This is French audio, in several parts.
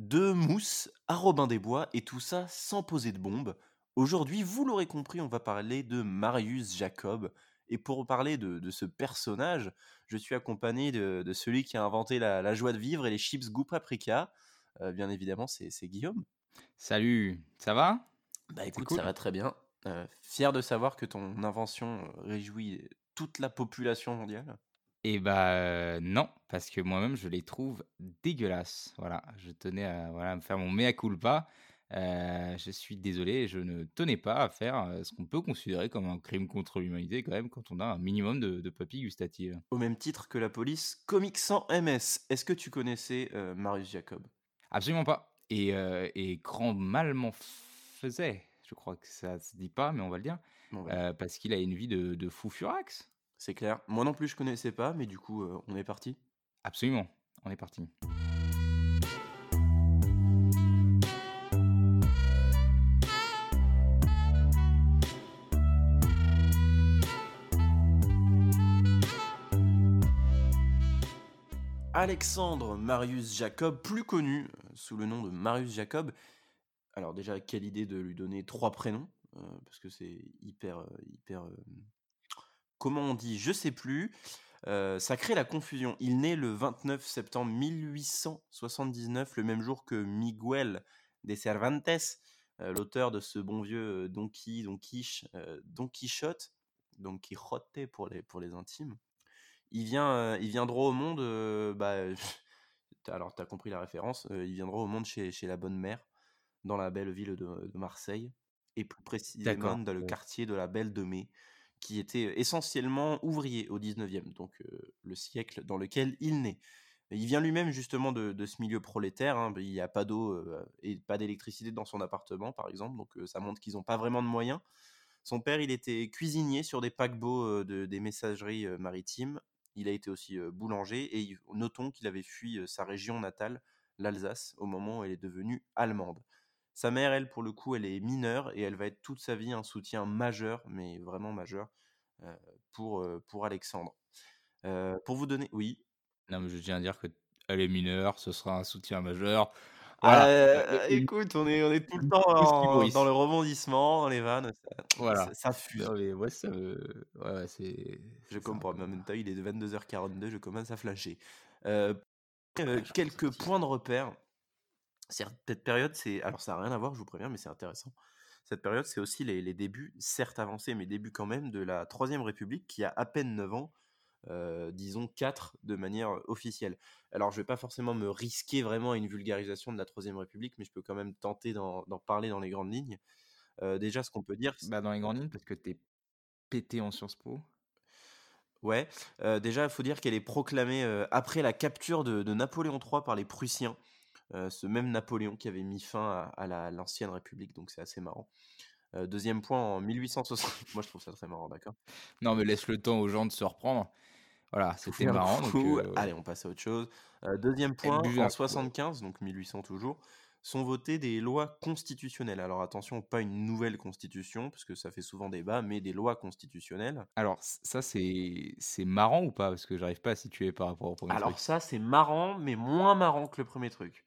de mousse à Robin des Bois et tout ça sans poser de bombe. Aujourd'hui, vous l'aurez compris, on va parler de Marius Jacob. Et pour parler de, de ce personnage, je suis accompagné de, de celui qui a inventé la, la joie de vivre et les chips goût paprika. Euh, bien évidemment, c'est Guillaume. Salut, ça va? Bah écoute, ça va très bien. Euh, fier de savoir que ton invention euh, réjouit toute la population mondiale. Eh bah euh, non, parce que moi-même je les trouve dégueulasses. Voilà, je tenais à voilà, me faire mon mea culpa. Euh, je suis désolé, je ne tenais pas à faire ce qu'on peut considérer comme un crime contre l'humanité quand même quand on a un minimum de, de papilles gustatives. Au même titre que la police, Comics sans MS. Est-ce que tu connaissais euh, Marius Jacob? Absolument pas. Et, et grand mal m'en faisait. Je crois que ça se dit pas, mais on va le dire. Bon, parce qu'il a une vie de, de fou furax. C'est clair. Moi non plus, je connaissais pas, mais du coup, euh, on est parti. Absolument. On est parti. Alexandre Marius Jacob, plus connu euh, sous le nom de Marius Jacob. Alors déjà, quelle idée de lui donner trois prénoms, euh, parce que c'est hyper, hyper. euh, comment on dit Je sais plus. Euh, ça crée la confusion. Il naît le 29 septembre 1879, le même jour que Miguel de Cervantes, euh, l'auteur de ce bon vieux euh, Don, Qui- Don, Quiche- euh, Don Quichotte, Don Quixote pour les, pour les intimes. Il vient, il vient droit au monde. bah, t'as- alors, tu as compris la référence. il vient droit au monde chez, chez la bonne mère, dans la belle ville de, de Marseille, et plus précisément dans le quartier de la Belle de Mai, qui était essentiellement ouvrier au 19e, donc le siècle dans lequel il naît. Il vient lui-même justement de, ce milieu prolétaire. hein, Il n'y a pas d'eau et pas d'électricité dans son appartement, par exemple, donc ça montre qu'ils n'ont pas vraiment de moyens. Son père, il était cuisinier sur des paquebots de, des messageries maritimes. Il a été aussi boulanger et notons qu'il avait fui sa région natale, l'Alsace, au moment où elle est devenue allemande. Sa mère, elle, pour le coup, elle est mineure et elle va être toute sa vie un soutien majeur, mais vraiment majeur, euh, pour, euh, pour Alexandre. Euh, pour vous donner... Oui? Non, mais je tiens à dire que elle est mineure, ce sera un soutien majeur. Voilà. euh, écoute, on est, on est tout le temps en- dans le rebondissement, dans les vannes, ça, Voilà. ça, ça fuse. Non, mais moi, ça me. Ouais, ouais, c'est. Je comprends, mais en même temps, il est de 22h42, je commence à flasher. Euh, quelques points de repère. Cette période, c'est. Alors, ça n'a rien à voir, je vous préviens, mais c'est intéressant. Cette période, c'est aussi les, les débuts, certes avancés, mais débuts quand même, de la Troisième République qui a à peine 9 ans, euh, disons 4 de manière officielle. Alors, je vais pas forcément me risquer vraiment à une vulgarisation de la Troisième République, mais je peux quand même tenter d'en parler dans les grandes lignes. Euh, déjà, ce qu'on peut dire, Bah, dans les grandes lignes, parce que t'es pété en Sciences Po. Ouais, déjà, il faut dire qu'elle est proclamée, après la capture de de Napoléon III par les Prussiens, ce même Napoléon qui avait mis fin à à la l'ancienne République, donc c'est assez marrant. Heu, 2 point en 1860 moi je trouve ça très marrant, d'accord? Non, mais laisse le temps aux gens de se reprendre. Voilà, c'était un marrant. Donc, coup, euh, allez, on passe à autre chose. Heu, 2 eh, point, en un coup. ouais. 75, donc 1800 toujours, sont votées des lois constitutionnelles. Alors attention, pas une nouvelle constitution, parce que ça fait souvent débat, mais des lois constitutionnelles. Alors, ça, c'est c'est marrant ou pas? Parce que j'arrive pas à situer par rapport au premier Alors truc. ça, c'est marrant, mais moins marrant que le premier truc.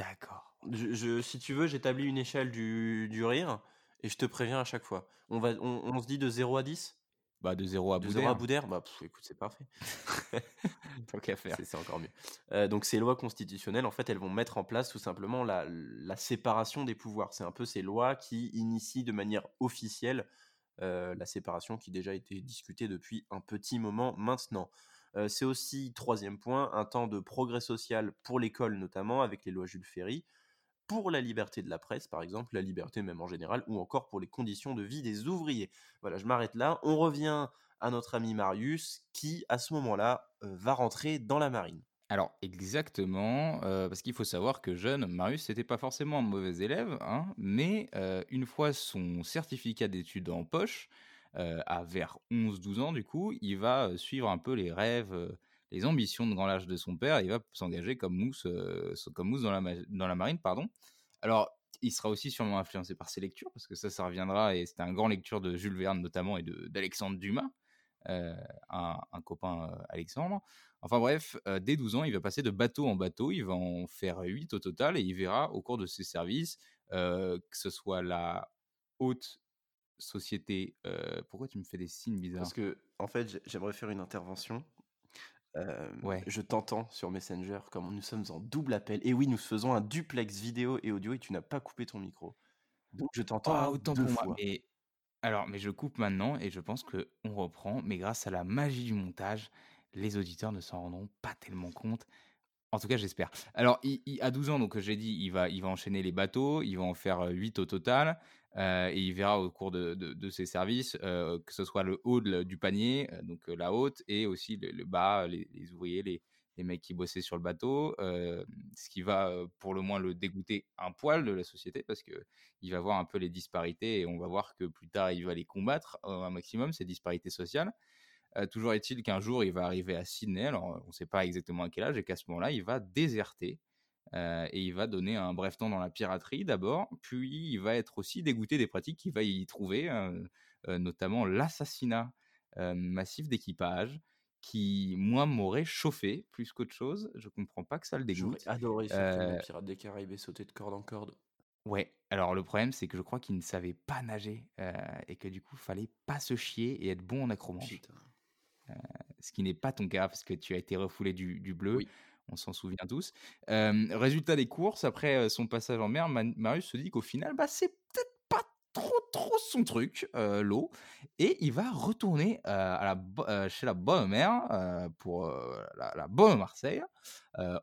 D'accord. Je, je- si tu veux, j'établis une échelle du, du rire et je te préviens à chaque fois. On, va, on, on se dit de 0 à 10 Bah, de zéro à De 0 à Boudère? Bah pff, écoute, c'est parfait. Tant qu'à faire. C'est c'est encore mieux. Euh, donc ces lois constitutionnelles, en fait, elles vont mettre en place tout simplement la, la séparation des pouvoirs. C'est un peu ces lois qui initient de manière officielle euh, la séparation qui déjà été discutée depuis un petit moment maintenant. C'est aussi, troisième point, un temps de progrès social pour l'école notamment, avec les lois Jules Ferry, pour la liberté de la presse, par exemple, la liberté même en général, ou encore pour les conditions de vie des ouvriers. Voilà, je m'arrête là. On revient à notre ami Marius, qui, à ce moment-là, va rentrer dans la marine. Alors, exactement, parce qu'il faut savoir que jeune, Marius, n'était pas forcément un mauvais élève, hein, mais une fois son certificat d'études en poche, à vers 11-12 ans, du coup, il va euh, suivre un peu les rêves, euh, les ambitions de grand large de son père, il va s'engager comme mousse, euh, comme mousse dans, la, marine. pardon. Alors, il sera aussi sûrement influencé par ses lectures, parce que ça, ça reviendra, et c'était un grand lecture de Jules Verne notamment, et d'Alexandre Dumas, euh, un, copain euh, Alexandre. Enfin bref, dès 12 ans, il va passer de bateau en bateau, il va en faire 8 au total et il verra au cours de ses services, que ce soit la haute société, pourquoi tu me fais des signes Parce bizarres? qu'en fait, j'ai j'aimerais faire une intervention. Ouais. je t'entends sur Messenger comme nous sommes en double appel et oui, nous faisons un duplex vidéo et audio et tu n'as pas coupé ton micro. Donc je Ah t'entends autant 2 pour moi, fois. mais alors mais je coupe maintenant et je pense qu'on reprend, mais grâce à la magie du montage, les auditeurs ne s'en rendront pas tellement compte. En tout cas, j'espère. Alors, il il à 12 ans, donc j'ai dit, il va il va enchaîner les bateaux, il va en faire, heu, 8 au total, heu et il verra au cours de ses services, heu, que ce soit le haut du panier, heu, donc la haute et aussi le bas, les ouvriers, les les mecs qui bossaient sur le bateau, ce qui va, pour le moins le dégoûter un poil de la société parce qu'il va voir un peu les disparités et on va voir que plus tard, il va les combattre un maximum, ces disparités sociales. Toujours est-il qu'un jour, il va arriver à Sydney, alors, on sait pas exactement à quel âge et qu'à ce moment-là, il va déserter, heu et il va donner un bref temps dans la piraterie d'abord, puis il va être aussi dégoûté des pratiques qu'il va y trouver, heu heu, notamment l'assassinat, massif d'équipage qui, moi, m'aurait chauffé plus qu'autre chose. Je comprends pas que ça le J'aurais dégoûte, adoré ce Pirates des Caraïbes et sauter de corde en corde. Ouais, alors le problème, c'est que je crois qu'il ne savait pas nager, et que du coup, fallait pas se chier et être bon en acromanche. Ce qui n'est pas ton cas parce que tu as été refoulé du du bleu, Oui on s'en souvient tous. Résultat des courses, après son passage en mer, Marius se dit qu'au final, bah, c'est peut-être pas trop trop son truc, l'eau, et il va retourner à la, chez la bonne mère, pour la, la, bonne Marseille,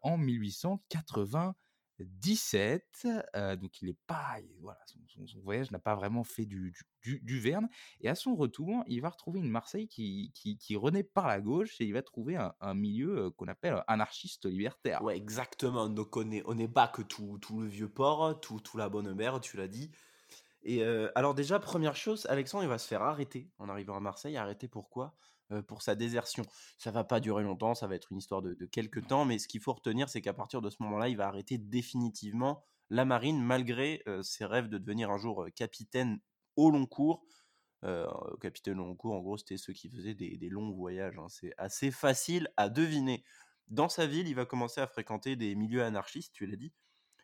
en 1880. 17. Euh, donc il est pas, voilà, son, voyage n'a pas vraiment fait du, du, du, Verne. Et à son retour, il va retrouver une Marseille qui, qui, qui renaît par la gauche et il va trouver un, milieu qu'on appelle anarchiste libertaire. Ouais, exactement. Donc on n'est on est pas que tout, tout, le vieux port, tout, tout la bonne mer, tu l'as dit. Et alors déjà, première chose, Alexandre, il va se faire arrêter en arrivant à Marseille. Arrêter pourquoi? Heu, pour sa désertion. Ça va pas durer longtemps, ça va être une histoire de de quelque temps, mais ce qu'il faut retenir, c'est qu'à partir de ce moment-là, il va arrêter définitivement la marine malgré, heu, ses rêves de devenir un jour, heu, capitaine au long cours. Capitaine au long cours, en gros, c'était ceux qui faisaient des des longs voyages, hein. C'est assez facile à deviner. Dans sa ville, il va commencer à fréquenter des milieux anarchistes, tu l'as dit.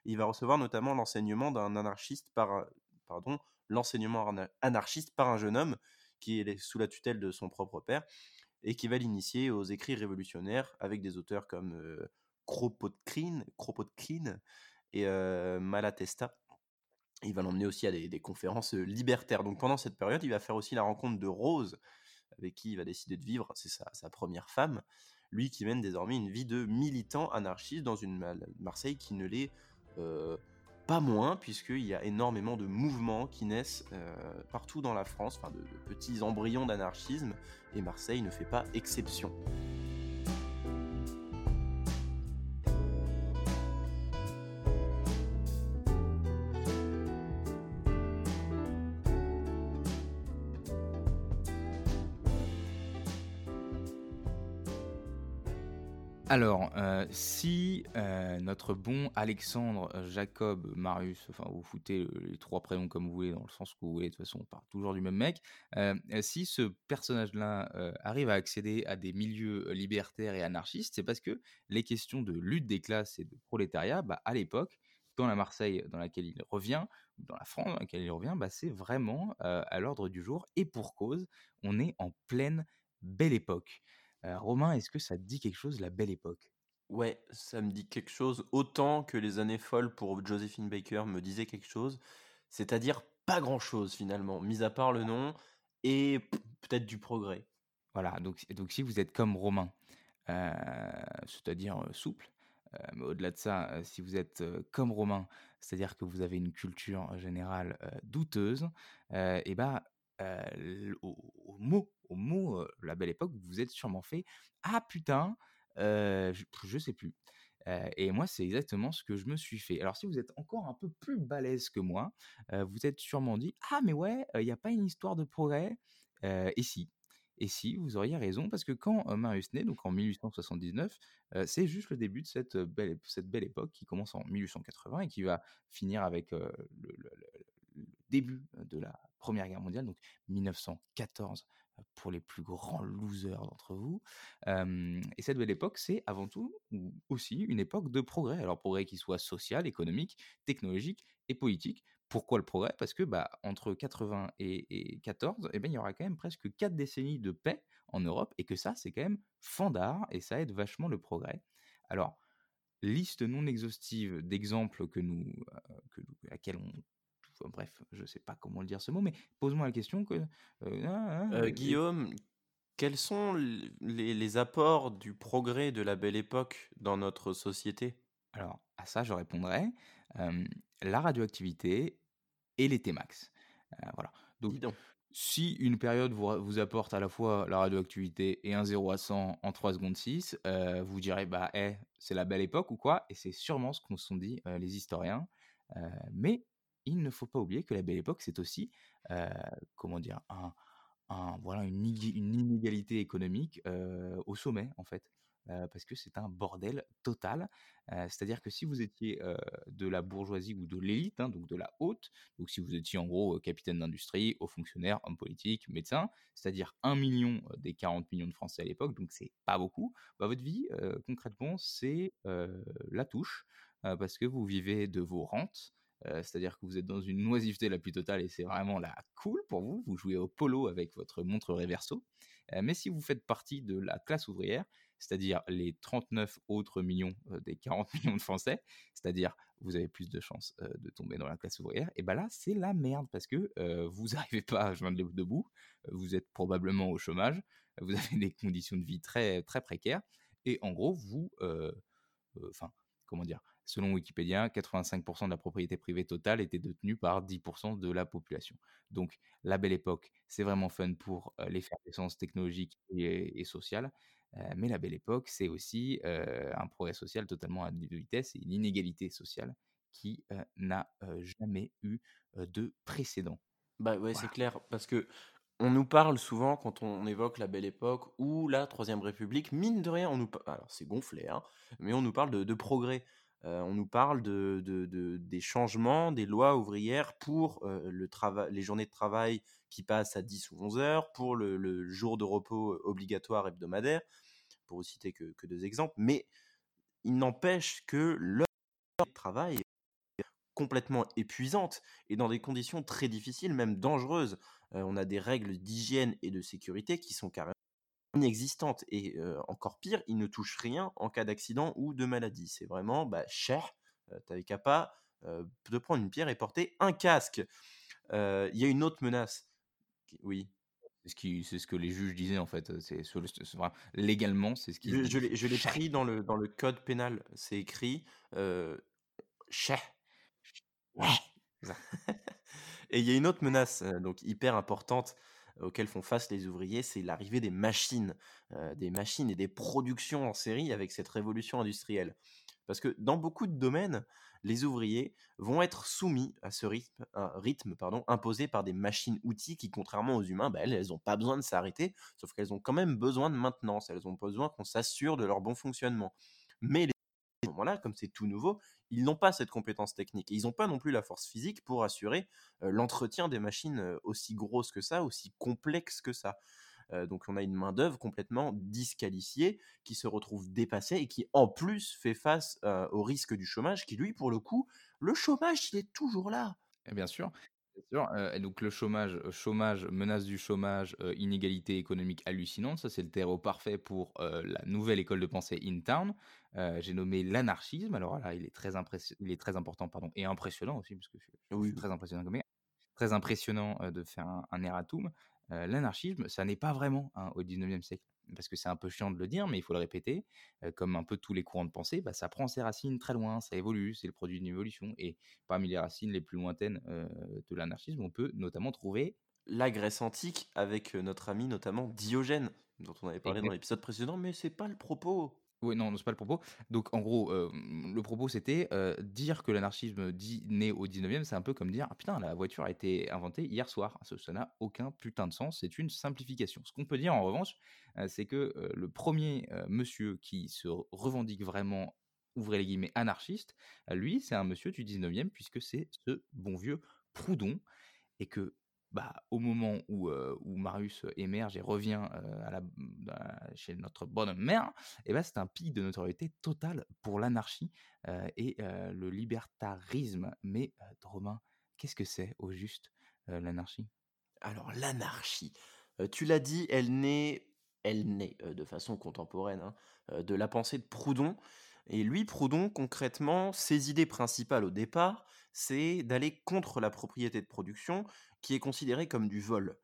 Il va recevoir notamment l'enseignement d'un anarchiste par pardon, l'enseignement anarchiste par un jeune homme qui est sous la tutelle de son propre père et qui va l'initier aux écrits révolutionnaires avec des auteurs comme, heu, Kropotkin Kropotkin et heu, Malatesta. Il va l'emmener aussi à des conférences, heu, libertaires. Donc pendant cette période, il va faire aussi la rencontre de Rose, avec qui il va décider de vivre. C'est sa 1re femme. Lui qui mène désormais une vie de militant anarchiste dans une Marseille qui ne l'est, heu, pas moins puisqu'il y a énormément de mouvements qui naissent, heu, partout dans la France, enfin de petits embryons d'anarchisme et Marseille ne fait pas exception. Alors, heu, si, heu, notre bon Alexandre, heu, Jacob, Marius, enfin vous foutez, les 3 prénoms comme vous voulez, dans le sens que vous voulez, de toute façon on parle toujours du même mec. Si ce personnage-là, arrive à accéder à des milieux, libertaires et anarchistes, c'est parce que les questions de lutte des classes et de prolétariat, bah, à l'époque, dans la Marseille dans laquelle il revient, dans la France dans laquelle il revient, bah, c'est vraiment, à l'ordre du jour et pour cause, on est en pleine Belle Époque. Heu, Romain, est-ce que ça te dit quelque chose, la Belle Époque? Ouais, ça me dit quelque chose, autant que les années folles pour Joséphine Baker me disaient quelque chose, c'est-à-dire pas grand-chose finalement, mis à part le nom et peut-être du progrès. Voilà, donc si donc si vous êtes comme Romain, heu, c'est-à-dire, souple, heu, mais au-delà de ça, si vous êtes, comme Romain, c'est-à-dire que vous avez une culture générale, douteuse, et bah, au mot mot, heu, la Belle Époque, vous vous êtes sûrement fait: «Ah putain!» je je sais plus, et moi, c'est exactement ce que je me suis fait. Alors si vous êtes encore un peu plus balèze que moi, vous êtes sûrement dit: «Ah mais ouais, il y a pas une histoire de progrès?» et si et si, vous auriez raison parce que quand, Marius naît, donc en 1879, heu, c'est juste le début de cette, belle cette belle époque qui commence en 1880 et qui va finir avec, le le début de la 1re guerre mondiale, donc 1914 pour les plus grands losers d'entre vous. Et cette belle époque, c'est avant tout ou aussi une époque de progrès. Alors progrès qui soit social, économique, technologique et politique. Pourquoi le progrès? Parce que, bah, entre 80 et et 14 et ben, il y aura quand même presque 4 décennies de paix en Europe et que ça, c'est quand même fandard et ça aide vachement le progrès. Alors, liste non exhaustive d'exemples que nous, nous à laquelle on enfin bref, je sais pas comment le dire ce mot, mais pose-moi la question que, heu, hein, hein, et Guillaume, quels sont les les apports du progrès de la Belle Époque dans notre société? alors à ça, je répondrais, hem, la radioactivité et les T-max. Heu, voilà. Donc si une période vous apporte à la fois la radioactivité et un 0 à 100 en 3 secondes 6, heu, vous direz: «Bah, eh, c'est la belle époque ou quoi?» et c'est sûrement ce qu'ont se sont dit, les historiens. Mais il ne faut pas oublier que la belle époque, c'est aussi, comment dire? Un un voilà, une inégalité économique, au sommet, en fait. Parce que c'est un bordel total. C'est-à-dire que si vous étiez, de la bourgeoisie ou de l'élite, hein, donc de la haute, donc si vous étiez en gros, capitaine d'industrie, haut fonctionnaire, homme politique, médecin, c'est-à-dire 1 000 000 des 40 millions de Français à l'époque, donc c'est pas beaucoup, bah, votre vie, concrètement, c'est, la touche, parce que vous vivez de vos rentes, c'est-à-dire que vous êtes dans une oisiveté la plus totale et c'est vraiment la cool pour vous. Vous jouez au polo avec votre montre réverso. Heu, mais si vous faites partie de la classe ouvrière, c'est-à-dire les 39 autres millions, heu, des 40 millions de Français, c'est-à-dire vous avez plus de chances, de tomber dans la classe ouvrière et bah, là, c'est la merde parce que, vous n'arrivez pas à joindre les bouts debout, vous êtes probablement au chômage, vous avez des conditions de vie très, très précaires et en gros vous, enfin, comment dire? Selon Wikipédia, 85% de la propriété privée totale était détenue par 10% de la population. Donc la belle époque, c'est vraiment fun pour, heu, l'effervescence technologique et et sociale, mais la belle époque, c'est aussi, un progrès social totalement à deux vitesses et une inégalité sociale qui, n'a, jamais eu, de précédent. Bah, ouais, c'est clair, parce que on nous parle souvent quand on évoque la Belle Époque ou la Troisième République, mine de rien, on nous alors c'est gonflé, hein, mais on nous parle de de progrès. On nous parle de de de des changements des lois ouvrières pour, les journées de travail qui passent à 10 ou 11 heures, pour le jour de repos obligatoire hebdomadaire, pour vous citer que 2 exemples. Mais il n'empêche que l'heure de travail complètement épuisante et dans des conditions très difficiles, même dangereuses. On a des règles d'hygiène et de sécurité qui sont carrément inexistantes et encore pire, ils ne touchent rien en cas d'accident ou de maladie. C'est vraiment, bah, cher, heu, tu qu'à pas, de prendre une pierre et porter un casque. Il y a une autre menace oui, C'est ce qui c'est ce que les juges disaient en fait, c'est sur le c'est vrai, légalement, c'est ce qui je je l'ai je l'ai pris dans le dans le code pénal. C'est écrit, cher. Ouais. Et il y a une autre menace, donc hyper importante, euh, auquel font face les ouvriers, c'est l'arrivée des machines, heu, des machines et des productions en série avec cette révolution industrielle. Parce que dans beaucoup de domaines, les ouvriers vont être soumis à ce rythme rythme, pardon, imposé par des machines-outils qui, contrairement aux humains, bah, elles, elles ont pas besoin de s'arrêter, sauf qu'elles ont quand même besoin de maintenance, elles ont besoin qu'on s'assure de leur bon fonctionnement. Mais les moment-là, comme c'est tout nouveau, ils n'ont pas cette compétence technique et ils n'ont pas non plus la force physique pour assurer euh, l'entretien des machines euh, aussi grosses que ça, aussi complexes que ça. Euh, donc on a une main-d'œuvre complètement disqualifiée qui se retrouve dépassée et qui en plus fait face euh, au risque du chômage qui lui pour le coup le chômage il est toujours là Et bien sûr, bien sûr, et donc le chômage, chômage, menace du chômage, inégalité économique hallucinante, ça c'est le terreau parfait pour, la nouvelle école de pensée in town. Heu, j'ai nommé l'anarchisme. Alors là, il est très il est très important, pardon et impressionnant aussi parce que je je suis très impressionnant comme Très impressionnant, heu, de faire un un erratum. Heu, l'anarchisme, ça n'est pas vraiment, hein, au 19e siècle. Parce que c'est un peu chiant de le dire, mais il faut le répéter. Comme un peu tous les courants de pensée, bah, ça prend ses racines très loin, ça évolue, c'est le produit d'une évolution et parmi les racines les plus lointaines, de l'anarchisme, on peut notamment trouver la Grèce antique avec euh, notre ami notamment Diogène dont on avait parlé dans l'épisode précédent mais c'est pas le propos oui, non, c'est pas le propos. Donc en gros, hem, le propos c'était, heu, dire que l'anarchisme dit né au 19e, c'est un peu comme dire: «Ah putain, la voiture a été inventée hier soir». Ça n'a aucun putain de sens, c'est une simplification. Ce qu'on peut dire en revanche, heu, c'est que, le premier er monsieur qui se revendique vraiment, ouvrez les guillemets, «anarchiste», lui, c'est un monsieur du 19e puisque c'est ce bon vieux Proudhon et que bah, au moment où, où Marius émerge et revient la, chez notre bonne mère, et bah, c'est un pic de notoriété totale pour l'anarchie et le libertarisme. Mais Romain, qu'est-ce que c'est au juste l'anarchie? Alors l'anarchie, tu l'as dit, elle naît, elle naît de façon contemporaine hein, de la pensée de Proudhon. Et lui, Proudhon, concrètement, ses idées principales au départ, c'est d'aller contre la propriété de production qui est considérée comme du vol.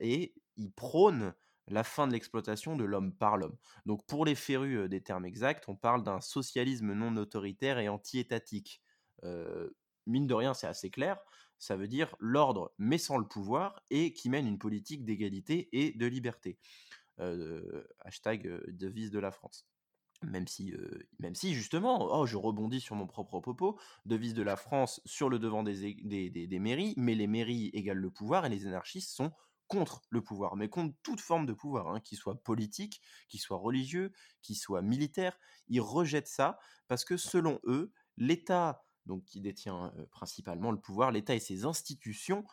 et il prône la fin de l'exploitation de l'homme par l'homme. Donc pour les férus des termes exacts, on parle d'un socialisme non autoritaire et anti-étatique. mine de rien, c'est assez clair. Ça veut dire l'ordre mais sans le pouvoir et qui mène une politique d'égalité et de liberté. hashtag devise de la France. Même si, même si justement, oh, je rebondis sur mon propre propos, devise de la France sur le devant des, des, mairies, mais les mairies égalent le pouvoir et les anarchistes sont contre le pouvoir, mais contre toute forme de pouvoir, hein, qu'il soit politique, qu'il soit religieux, qu'il soit militaire. Ils rejettent ça parce que selon eux, l'État, donc qui détient principalement le pouvoir, l'État et ses institutions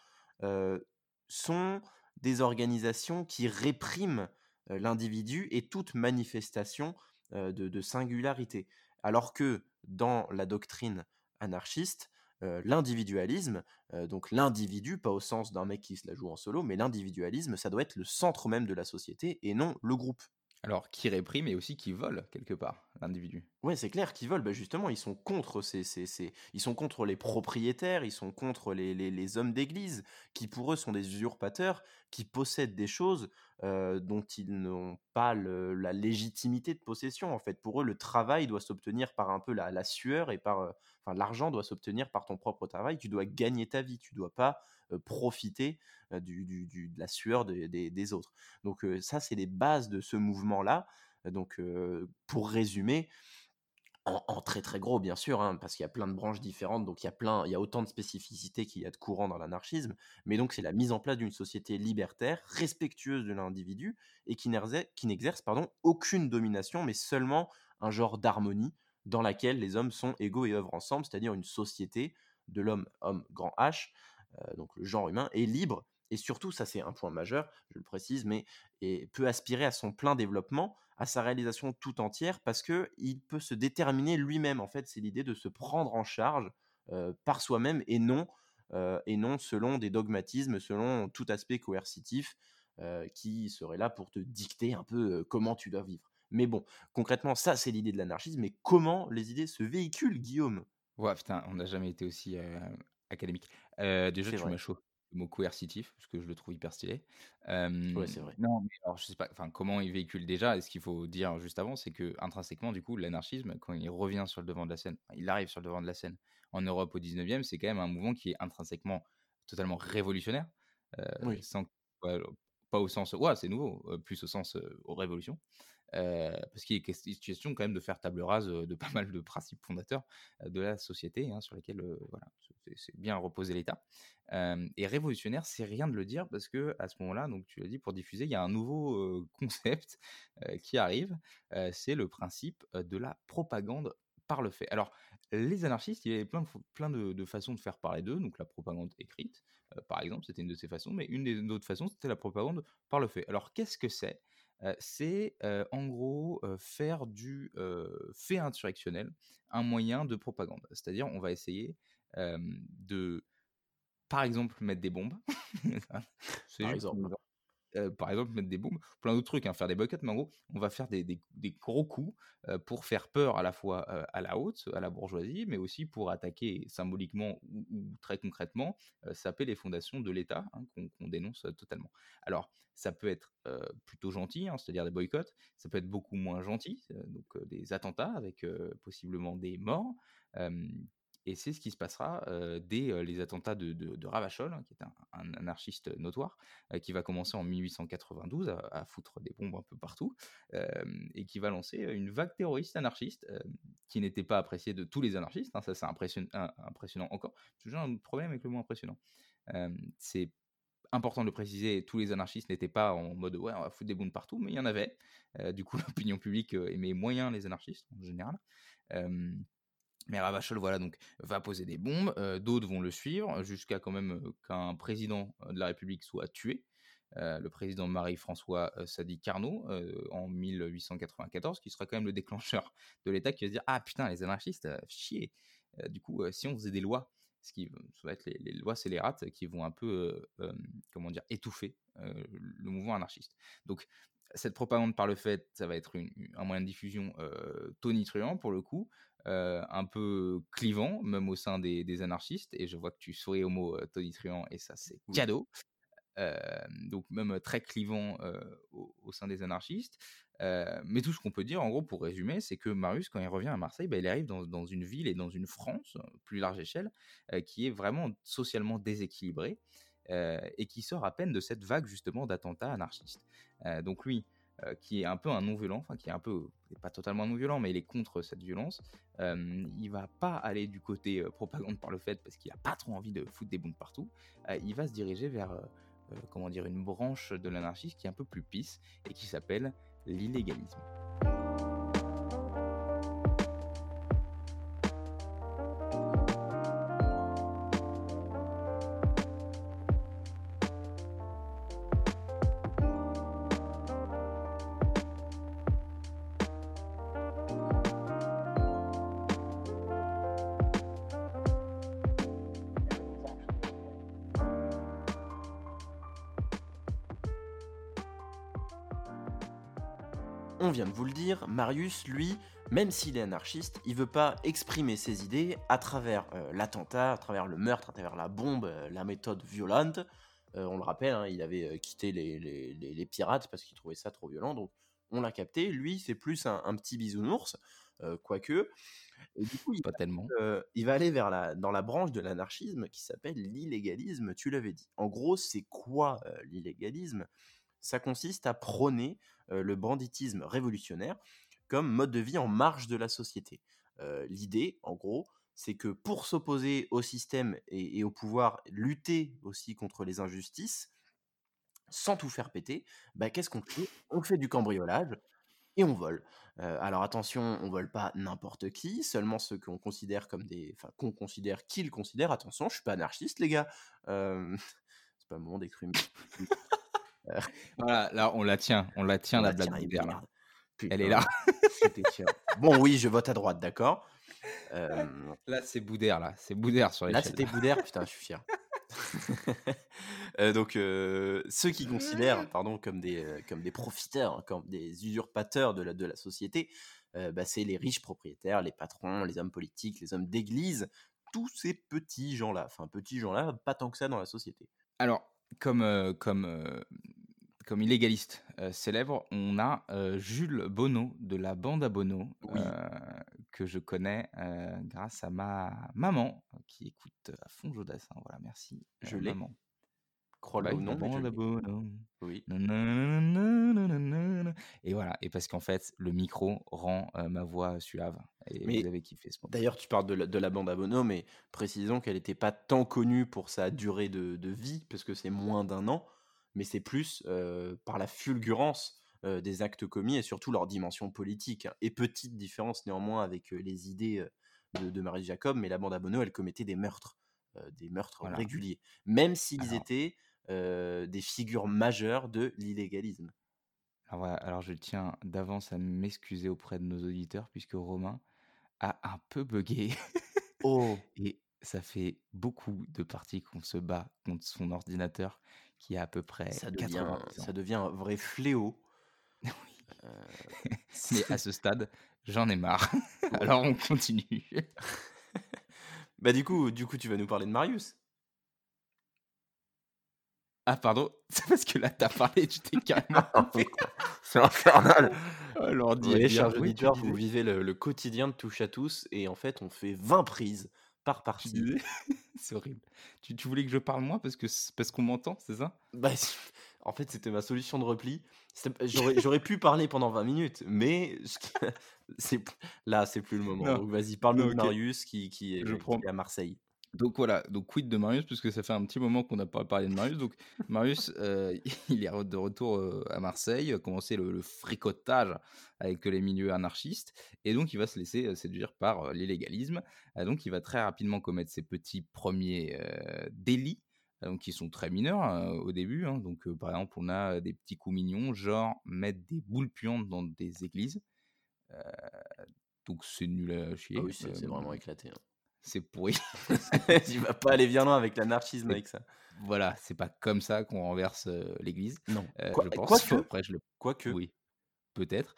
sont des organisations qui répriment l'individu et toute manifestation de, singularité. Alors que dans la doctrine anarchiste, l'individualisme, donc l'individu, pas au sens d'un mec qui se la joue en solo, mais l'individualisme, ça doit être le centre même de la société et non le groupe. Alors, qui réprime et aussi qui vole, quelque part, l'individu. Ouais, c'est clair qu'ils volent. Bah, justement, ils sont contre ces, ils sont contre les propriétaires, ils sont contre les, les, hommes d'église, qui pour eux sont des usurpateurs, qui possèdent des choses dont ils n'ont pas la légitimité de possession. En fait, pour eux, le travail doit s'obtenir par un peu la, sueur et par, enfin, l'argent doit s'obtenir par ton propre travail. Tu dois gagner ta vie, tu dois pas profiter du, du, de la sueur des autres. Donc ça, c'est les bases de ce mouvement-là. Donc pour résumer, en, très très gros bien sûr, hein, parce qu'il y a plein de branches différentes, donc il y a plein, il y a autant de spécificités qu'il y a de courants dans l'anarchisme, mais donc c'est la mise en place d'une société libertaire, respectueuse de l'individu et qui n'exerce pardon aucune domination, mais seulement un genre d'harmonie dans laquelle les hommes sont égaux et œuvrent ensemble, c'est-à-dire une société de l'homme homme grand H, euh, donc le genre humain est libre et surtout, ça c'est un point majeur, je le précise, mais et peut aspirer à son plein développement, à sa réalisation tout entière, parce que il peut se déterminer lui-même. En fait, c'est l'idée de se prendre en charge par soi-même et non et non selon des dogmatismes, selon tout aspect coercitif qui serait là pour te dicter un peu comment tu dois vivre. Mais bon, concrètement, ça c'est l'idée de l'anarchisme. Mais comment les idées se véhiculent, Guillaume? Ouais, putain, on n'a jamais été aussi académique. déjà, tu m'as chaud le mot coercitif, parce que je le trouve hyper stylé. ouais, c'est vrai. Non, mais alors je sais pas, enfin, comment il véhicule déjà, et ce qu'il faut dire juste avant, c'est que intrinsèquement, du coup, l'anarchisme, quand il revient sur le devant de la scène, il arrive sur le devant de la scène en Europe au 19e, c'est quand même un mouvement qui est intrinsèquement totalement révolutionnaire, oui. sans, pas au sens, ouais, c'est nouveau, plus au sens aux révolutions. Parce qu'il est question quand même de faire table rase de pas mal de principes fondateurs de la société hein, sur lesquels voilà, c'est bien reposer l'État. et révolutionnaire, c'est rien de le dire parce que à ce moment-là, donc tu l'as dit, pour diffuser, il y a un nouveau concept qui arrive, c'est le principe de la propagande par le fait. Alors, les anarchistes, il y avait plein de, façons de faire parler d'eux, donc la propagande écrite, par exemple, c'était une de ces façons, mais une des autres façons, c'était la propagande par le fait. Alors, qu'est-ce que c'est? C'est en gros faire du fait insurrectionnel un moyen de propagande. C'est-à-dire, on va essayer de, par exemple, mettre des bombes. par exemple. Par exemple, mettre des bombes, plein d'autres trucs, hein, faire des boycotts, mais en gros, on va faire des, des, gros coups pour faire peur à la fois à la haute, à la bourgeoisie, mais aussi pour attaquer symboliquement ou, très concrètement, saper les fondations de l'État, hein, qu'on dénonce totalement. Alors, ça peut être plutôt gentil, hein, c'est-à-dire des boycotts, ça peut être beaucoup moins gentil, donc des attentats avec possiblement des morts, et c'est ce qui se passera dès les attentats de, Ravachol, hein, qui est un, anarchiste notoire, qui va commencer en 1892 à, foutre des bombes un peu partout, et qui va lancer une vague terroriste anarchiste, qui n'était pas appréciée de tous les anarchistes. Hein, ça, c'est impressionnant encore. Toujours un problème avec le mot impressionnant. c'est important de le préciser, tous les anarchistes n'étaient pas en mode ouais, on va foutre des bombes partout, mais il y en avait. du coup, l'opinion publique aimait moyen les anarchistes en général. Mais Ravachol, voilà, donc va poser des bombes, euh, d'autres vont le suivre, jusqu'à quand même euh, qu'un président de la République soit tué. Euh, le président Marie-François Sadi Carnot en 1894, qui sera quand même le déclencheur de l'État, qui va se dire Ah putain, les anarchistes, chier. du coup, si on faisait des lois, ce qui va être les, les lois scélérates qui vont un peu, comment dire, étouffer le mouvement anarchiste. Donc, cette propagande par le fait, ça va être un moyen de diffusion tonitruant pour le coup, un peu clivant, même au sein des, anarchistes. Et je vois que tu souris au mot tonitruant, et ça, c'est cadeau. donc, même très clivant au, sein des anarchistes. mais tout ce qu'on peut dire, en gros, pour résumer, c'est que Marius, quand il revient à Marseille, bah, il arrive dans, une ville et dans une France, plus large échelle, qui est vraiment socialement déséquilibrée. et qui sort à peine de cette vague justement d'attentats anarchistes. donc lui, euh, qui est un peu un non-violent, enfin qui est un peu, pas totalement non-violent, mais il est contre cette violence. Euh, il va pas aller du côté euh, propagande par le fait parce qu'il a pas trop envie de foutre des bombes partout. il va se diriger vers, comment dire, une branche de l'anarchisme qui est un peu plus pisse et qui s'appelle l'illégalisme. Vient de vous le dire, Marius, lui, même s'il est anarchiste, il veut pas exprimer ses idées à travers euh, l'attentat, à travers le meurtre, à travers la bombe, euh, la méthode violente. Euh, on le rappelle, hein, il avait quitté les, pirates parce qu'il trouvait ça trop violent, donc on l'a capté. Lui, c'est plus un, petit bisounours, quoique. Et du coup, il, pas tellement. il va aller vers la, dans la branche de l'anarchisme qui s'appelle l'illégalisme, tu l'avais dit. En gros, c'est quoi l'illégalisme? Ça consiste à prôner euh, le banditisme révolutionnaire comme mode de vie en marge de la société. Euh, l'idée, en gros, c'est que pour s'opposer au système et, au pouvoir, lutter aussi contre les injustices, sans tout faire péter, bah, qu'est-ce qu'on fait? On fait du cambriolage et on vole. Euh, alors attention, on vole pas n'importe qui, seulement ceux qu'on considère comme des, enfin qu'on considère qu'ils considèrent. Attention, je suis pas anarchiste, les gars. c'est pas le moment d'exprimer. Voilà, là, on la tient, on la tient, la, blague Boudère, Elle est là. bon, oui, je vote à droite, d'accord? Là, c'est Boudère, là. C'est Boudère sur les Là, c'était Boudère, putain, je suis fier. Euh, donc, ceux qui considèrent pardon, comme, des, comme des profiteurs, comme des usurpateurs de la, de la société, bah, c'est les riches propriétaires, les patrons, les hommes politiques, les hommes d'église, tous ces petits gens-là. Enfin, petits gens-là, pas tant que ça dans la société. Alors, comme, comme comme illégaliste célèbre, on a Jules Bonneau de la bande à Bonneau, que je connais grâce à ma maman qui écoute à fond Jodassin. Voilà, merci. Je l'ai. Crois le nom, bande à Bonneau. Oui. Et voilà, et parce qu'en fait, le micro rend ma voix suave. Et mais vous avez kiffé ce moment. D'ailleurs, tu parles de la, de la bande à Bonneau, mais précisons qu'elle n'était pas tant connue pour sa durée de, de vie, parce que c'est moins d'un an mais c'est plus par la fulgurance des actes commis et surtout leur dimension politique. Hein. Et petite différence néanmoins avec les idées de, Marie Jacob, mais la bande à Bonneau, elle commettait des meurtres, des meurtres réguliers, même s'ils étaient des figures majeures de l'illégalisme. Alors, alors je tiens d'avance à m'excuser auprès de nos auditeurs puisque Romain a un peu bugué. oh Et ça fait beaucoup de parties qu'on se bat contre son ordinateur qui a à peu près ça devient, ça devient un vrai fléau. oui. Euh, Mais à ce stade, j'en ai marre. Alors on continue. bah du coup, du coup, tu vas nous parler de Marius. Ah pardon, c'est parce que là t'as parlé, tu t'es carrément C'est infernal. Alors, dis, oui, chers auditeurs, vous vivez le, le, quotidien de touche à tous et en fait on fait 20 prises par partie. c'est horrible. Tu, tu, voulais que je parle moi parce que parce qu'on m'entend, c'est ça? Bah, En fait, c'était ma solution de repli. J'aurais pu parler pendant 20 minutes, mais là, c'est plus le moment. Donc vas-y, parle-nous de Marius qui, qui, est, je prends... à Marseille. Donc voilà, donc quid de Marius, puisque ça fait un petit moment qu'on n'a pas parlé de Marius. Donc Marius, euh, il est de retour euh, à Marseille, a commencé le, le, fricotage avec les milieux anarchistes, et donc il va se laisser euh, séduire par l'illégalisme. donc il va très rapidement commettre ses petits premiers délits, donc qui sont très mineurs au début. Hein. donc par exemple, on a des petits coups mignons, genre mettre des boules puantes dans des églises. donc c'est nul à chier. Ah oui, c'est vraiment éclaté. Hein c'est pourri. tu vas pas aller bien loin avec l'anarchisme avec ça. Voilà, c'est pas comme ça qu'on renverse l'Église. Non. Quoi, je pense. que, Après, je le... Quoique. Oui, peut-être.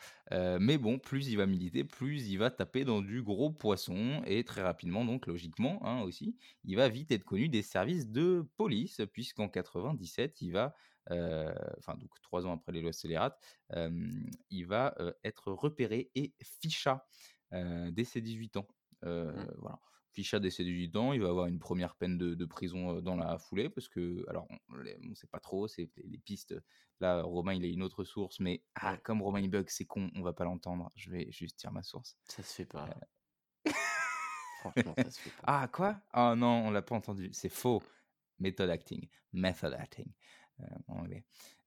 mais bon, plus il va militer, plus il va taper dans du gros poisson et très rapidement, donc logiquement hein, aussi, il va vite être connu des services de police puisqu'en 97, il va, enfin donc trois ans après les lois scélérates, il va être repéré et ficha dès ses 18 ans. Mmh. Voilà. Ficha décès 18 ans, il va avoir une première peine de, prison dans la foulée, parce que, alors, on ne sait pas trop, c'est les, pistes. Là, Romain, il a une autre source, mais ah, comme Romain bug, c'est con, on va pas l'entendre. Je vais juste dire ma source. Ça se fait pas. Franchement, ça se fait pas. Ah, quoi? Ah non, on l'a pas entendu. C'est faux. Method acting. Method acting.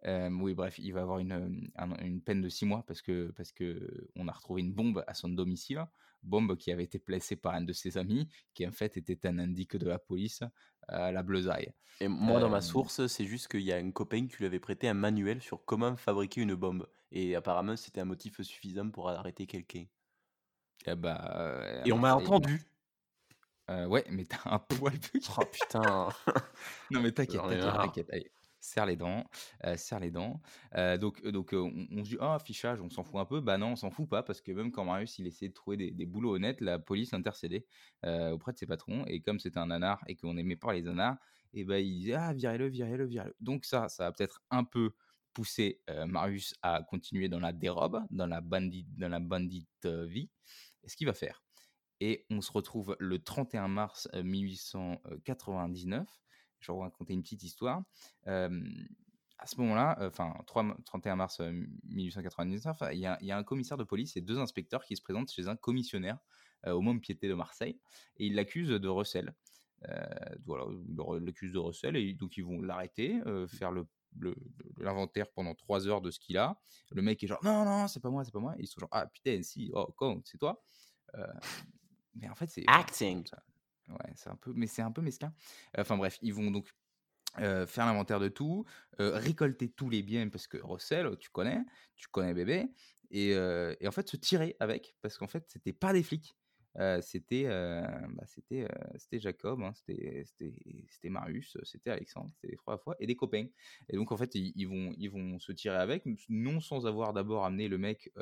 Euh, oui, bref, il va avoir une, une peine de 6 mois parce que parce que on a retrouvé une bombe à son domicile bombe qui avait été placée par un de ses amis, qui en fait était un indique de la police à la bleusaille. Et moi, dans ma euh, source, c'est juste qu'il y a un copain qui lui avait prêté un manuel sur comment fabriquer une bombe. Et apparemment, c'était un motif suffisant pour arrêter quelqu'un. Eh bah, et on m'a entendu. Euh, ouais, mais t'as un poil. oh putain. non, mais t'inquiète, t'inquiète serre les dents, serre les dents. donc, donc on, se dit, ah, fichage, on s'en fout un peu. Bah non, on s'en fout pas, parce que même quand Marius, il essayait de trouver des, boulots honnêtes, la police intercédait auprès de ses patrons. Et comme c'était un nanar et qu'on aimait pas les nanars, et ben il disait, ah, virez-le, virez-le, virez-le. Donc ça, ça a peut-être un peu poussé Marius à continuer dans la dérobe, dans la bandit, dans la bandite vie. Et ce qu'il va faire. Et on se retrouve le 31 mars 1899 je vais vous raconter une petite histoire. à ce moment-là, enfin, 31 mars 1899, il y, a, un commissaire de police et deux inspecteurs qui se présentent chez un commissionnaire au Mont Piété de Marseille et ils l'accusent de recel. voilà, ils l'accusent de recel et donc ils vont l'arrêter, faire le l'inventaire pendant trois heures de ce qu'il a. Le mec est genre non non c'est pas moi c'est pas moi. ils sont genre ah putain si oh con c'est toi. mais en fait c'est acting. Ouais, c'est un peu, mais c'est un peu mesquin. Enfin bref, ils vont donc faire l'inventaire de tout, récolter tous les biens parce que Russell, tu connais, tu connais bébé, et, et en fait se tirer avec parce qu'en fait c'était pas des flics, c'était bah, c'était c'était Jacob, hein, c'était c'était Marius, c'était Alexandre, c'était trois fois et des copains. Et donc en fait ils, vont ils vont se tirer avec, non sans avoir d'abord amené le mec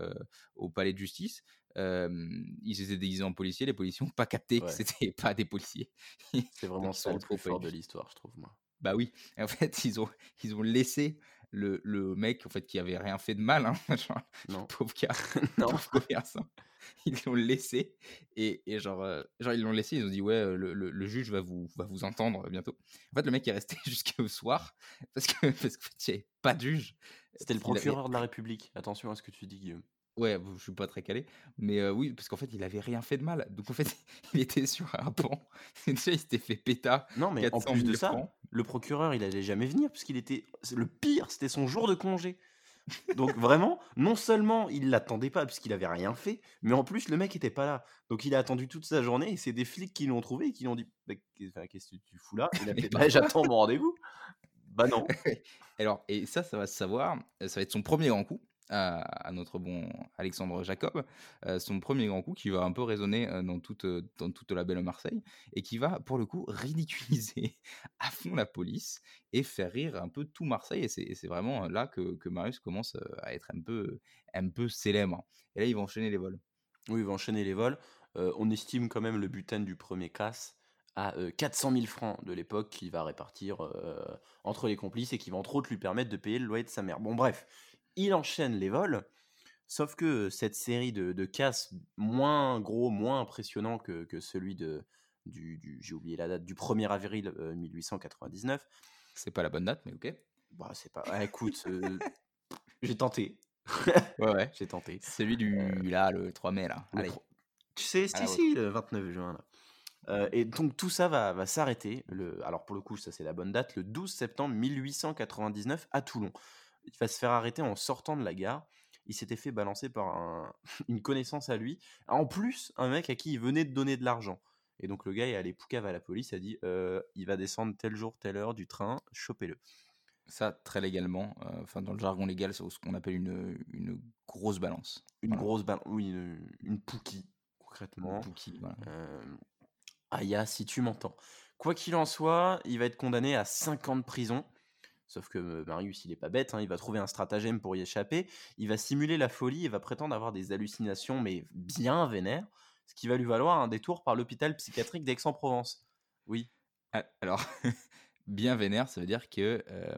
au palais de justice. ils étaient déguisés en policiers, les policiers n'ont pas capté que c'était pas des policiers. C'est vraiment ça le plus fort de l'histoire, je trouve moi. Bah oui, en fait ils ont ils ont laissé le, le, mec en fait qui avait rien fait de mal, hein, non. pauvre gars, non. pauvre ils l'ont laissé et, et genre, euh, genre ils l'ont laissé, ils ont dit ouais le, le, juge va vous, va vous entendre bientôt. En fait le mec est resté jusqu'au soir parce que parce qu'il n'y avait pas de juge. C'était le procureur de la République. Attention à ce que tu dis Guillaume. Ouais, je suis pas très calé, mais oui, parce qu'en fait, il avait rien fait de mal. Donc en fait, il était sur un pont. il s'était fait péta. Non, mais en plus de ça, le procureur, il allait jamais venir, puisqu'il était. Le pire, c'était son jour de congé. Donc vraiment, non seulement il l'attendait pas puisqu'il avait rien fait, mais en plus le mec était pas là. Donc il a attendu toute sa journée et c'est des flics qui l'ont trouvé et qui l'ont dit «Bah, qu'est-ce que tu fous là? Il a fait bah, j'attends mon rendez-vous. Bah non. Alors et ça ça va se savoir, ça va être son premier grand coup à, notre bon Alexandre Jacob, euh, son premier grand coup qui va un peu résonner euh, dans toute, euh, dans toute la belle Marseille et qui va pour le coup ridiculiser à fond la police et faire rire un peu tout Marseille. Et c'est vraiment là que, que, Marius commence à être un peu, un peu célèbre. Et là, il va enchaîner les vols. Oui, il va enchaîner les vols. on estime quand même le butin du premier casse à 400 000 francs de l'époque qu'il va répartir entre les complices et qui va entre autres lui permettre de payer le loyer de sa mère. Bon bref, il enchaîne les vols, sauf que cette série de, de casses moins gros, moins impressionnant que, que celui de, du, j'ai oublié la date, du 1er avril 1899. C'est pas la bonne date, mais ok. Bah, c'est pas. Ah, écoute, j'ai tenté. ouais, ouais. J'ai tenté. Celui du, là, le 3 mai, là. Allez. Tu sais, c'est ici, le 29 juin, là. Euh, et donc tout ça va, va s'arrêter. Le, alors pour le coup, ça c'est la bonne date, le 12 septembre 1899 à Toulon. Il va se faire arrêter en sortant de la gare. Il s'était fait balancer par un- une connaissance à lui. En plus, un mec à qui il venait de donner de l'argent. Et donc le gars est allé poucave à la police, a dit euh, il va descendre tel jour, telle heure du train, chopez-le. Ça, très légalement, euh, enfin dans le jargon légal, c'est ce qu'on appelle une, une grosse balance. Une Voilà. grosse balle, oui, une, une concrètement. Une voilà. Euh, Aya, si tu m'entends. Quoi qu'il en soit, il va être condamné à 5 ans de prison. Sauf que euh, Marius, il est pas bête, hein, il va trouver un stratagème pour y échapper. Il va simuler la folie et va prétendre avoir des hallucinations, mais bien vénères, ce qui va lui valoir un détour par l'hôpital psychiatrique d'Aix-en-Provence. Oui, Ah, Alors, bien vénère, ça veut dire que euh,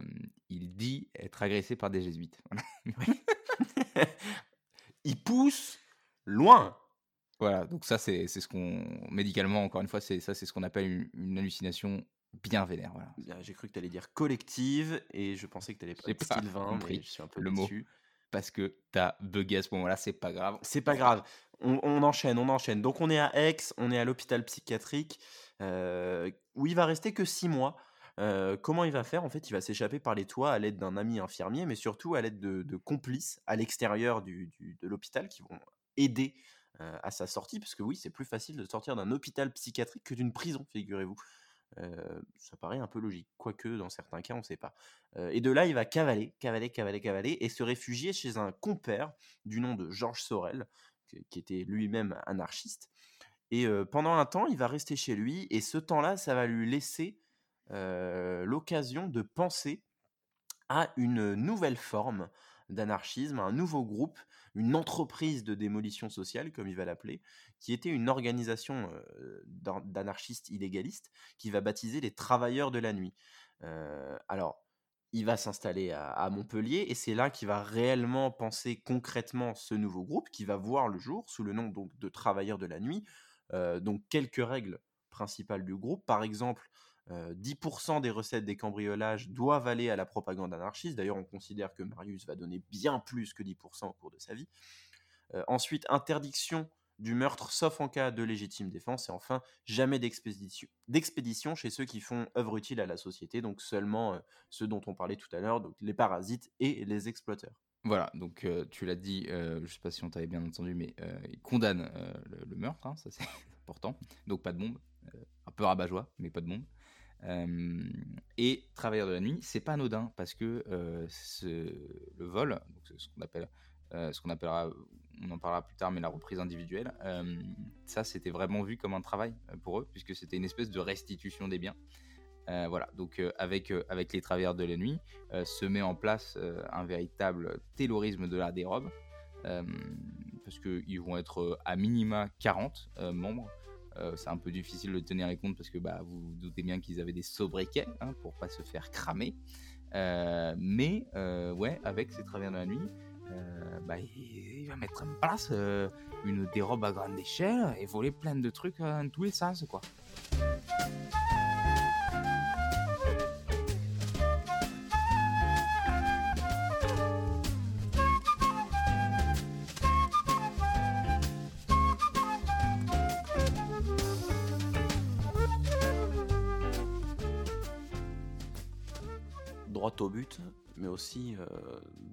il dit être agressé par des jésuites. Voilà. il pousse loin. Voilà, donc ça, c'est c'est ce qu'on. Médicalement, encore une fois, c'est ça, c'est ce qu'on appelle une, une hallucination bien vénère. Voilà. J'ai cru que tu allais dire collective et je pensais que tu allais pas pas Sylvain, compris mais je suis un peu le mot. déçu. Parce que t'as bugué à ce moment-là, c'est pas grave. C'est pas grave. On, on enchaîne, on enchaîne. Donc on est à Aix, on est à l'hôpital psychiatrique, euh, où il va rester que six mois. Euh, comment il va faire? En fait, il va s'échapper par les toits à l'aide d'un ami infirmier, mais surtout à l'aide de, de complices à l'extérieur du, du- de l'hôpital qui vont aider euh, à sa sortie, parce que oui, c'est plus facile de sortir d'un hôpital psychiatrique que d'une prison, figurez-vous. Ça paraît un peu logique, quoique dans certains cas, on ne sait pas. Et de là, il va cavaler, cavaler, cavaler, cavaler, et se réfugier chez un compère du nom de Georges Sorel, qui était lui-même anarchiste. Et pendant un temps, il va rester chez lui, et ce temps-là, ça va lui laisser l'occasion de penser à une nouvelle forme d'anarchisme, un nouveau groupe, une entreprise de démolition sociale, comme il va l'appeler, qui était une organisation d'an- d'anarchistes illégalistes qui va baptiser les Travailleurs de la Nuit. Alors, il va s'installer à, Montpellier et c'est là qu'il va réellement penser concrètement ce nouveau groupe qui va voir le jour sous le nom donc de Travailleurs de la Nuit. Donc, quelques règles principales du groupe, par exemple, euh, 10% des recettes des cambriolages doivent aller à la propagande anarchiste. D'ailleurs, on considère que Marius va donner bien plus que 10% au cours de sa vie. Euh, ensuite, interdiction du meurtre sauf en cas de légitime défense. Et enfin, jamais d'expédition chez ceux qui font œuvre utile à la société, donc seulement euh, ceux dont on parlait tout à l'heure, donc les parasites et les exploiteurs. Voilà, donc euh, tu l'as dit, euh, je sais pas si on t'avait bien entendu, mais euh, il condamne euh, le, meurtre, hein, ça c'est important. Donc pas de bombe, euh, un peu rabat-joie, mais pas de bombe. Euh, et travailleur de la nuit, c'est pas anodin parce que euh, le vol, euh, ce qu'on appellera, on en parlera plus tard, mais la reprise individuelle, ça c'était vraiment vu comme un travail pour eux puisque c'était une espèce de restitution des biens. Voilà, donc avec, avec les travailleurs de la nuit, se met en place un véritable terrorisme de la dérobe, parce qu'ils vont être à minima 40 euh, membres. Euh, c'est un peu difficile de tenir les comptes parce que bah, vous vous doutez bien qu'ils avaient des sobriquets hein, pour pas se faire cramer. Euh, mais euh, ouais, avec ces travailleurs de la nuit, bah, il, va mettre en place une dérobe à grande échelle et voler plein de trucs dans tous les sens, quoi. Droit au but, mais aussi euh,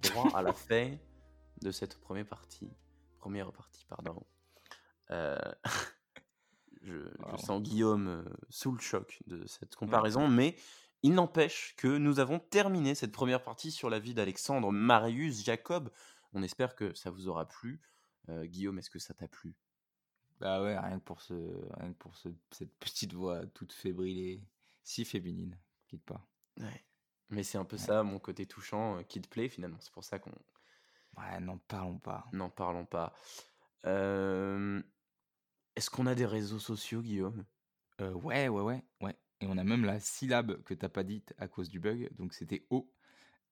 droit à la fait de cette première partie. Première partie, pardon. Euh, je, sens Guillaume euh, sous le choc de cette comparaison, mais il n'empêche que nous avons terminé cette première partie sur la vie d'Alexandre Marius Jacob. On espère que ça vous aura plu. Euh, Guillaume, est-ce que ça t'a plu? Bah ouais, rien que pour, ce, rien que pour ce- cette petite voix toute fébrile et si féminine, quitte pas. Ouais. Mais c'est un peu Ouais. ça, mon côté touchant, euh, qui te plaît finalement. C'est pour ça qu'on Ouais, n'en parlons pas. n'en parlons pas. Euh, Est-ce qu'on a des réseaux sociaux, Guillaume? Euh, ouais, ouais, ouais, ouais. Et on a même la syllabe que t'as pas dite à cause du bug, donc c'était O.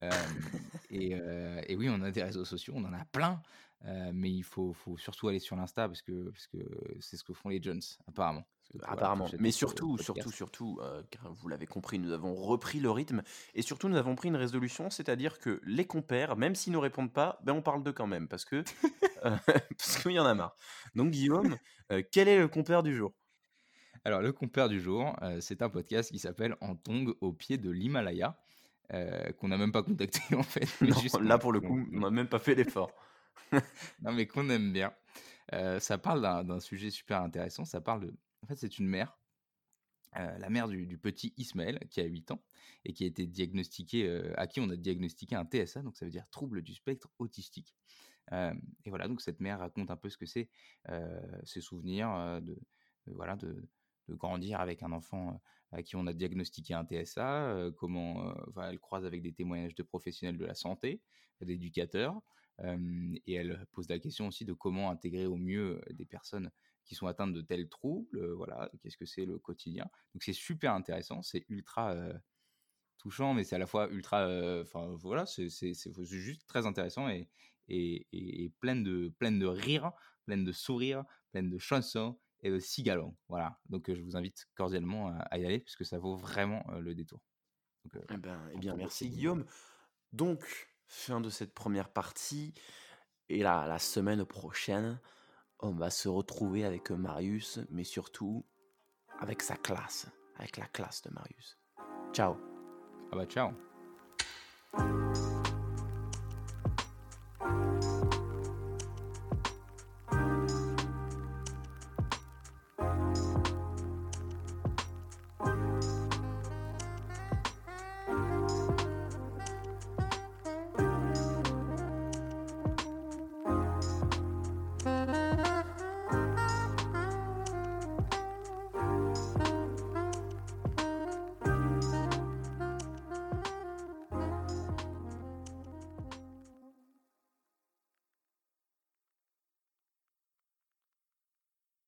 Et, euh, et oui, on a des réseaux sociaux, on en a plein, euh, mais il faut, faut surtout aller sur l'Insta parce que parce que c'est ce que font les Jones, apparemment. Apparemment. Mais surtout, surtout, surtout, euh, car vous l'avez compris, nous avons repris le rythme et surtout nous avons pris une résolution, c'est-à-dire que les compères, même s'ils nous répondent pas, ben on parle d'eux quand même parce que euh, parce qu'il y en a marre. Donc Guillaume, quel est le compère du jour? Alors, le compère du jour, c'est un podcast qui s'appelle En Tong au pied de l'Himalaya, qu'on n'a même pas contacté en fait. Non, là pour le coup, on n'a même pas fait l'effort. non, mais qu'on aime bien. Euh, ça parle d'un sujet super intéressant. Ça parle. En fait, c'est une mère, la mère du, petit Ismaël, qui a 8 ans et qui a été diagnostiqué, à qui on a diagnostiqué un TSA, donc ça veut dire trouble du spectre autistique. et voilà, donc cette mère raconte un peu ce que c'est, ses souvenirs de, voilà, de, de grandir avec un enfant à qui on a diagnostiqué un TSA, comment elle croise avec des témoignages de professionnels de la santé, d'éducateurs, et elle pose la question aussi de comment intégrer au mieux des personnes qui sont atteintes de tels troubles, voilà, qu'est-ce que c'est le quotidien. Donc c'est super intéressant, c'est ultra touchant, mais c'est à la fois ultra, enfin voilà, c'est juste très intéressant et, et, et, plein de plein de rires, plein de sourires, plein de chansons et de Cigalon. Voilà. Donc je vous invite cordialement à, y aller puisque ça vaut vraiment le détour. eh, ben, eh bien, merci Guillaume. Donc, fin de cette première partie. Et la semaine prochaine, on va se retrouver avec Marius, mais surtout avec sa classe, avec la classe de Marius. Ciao. Ah bah ciao.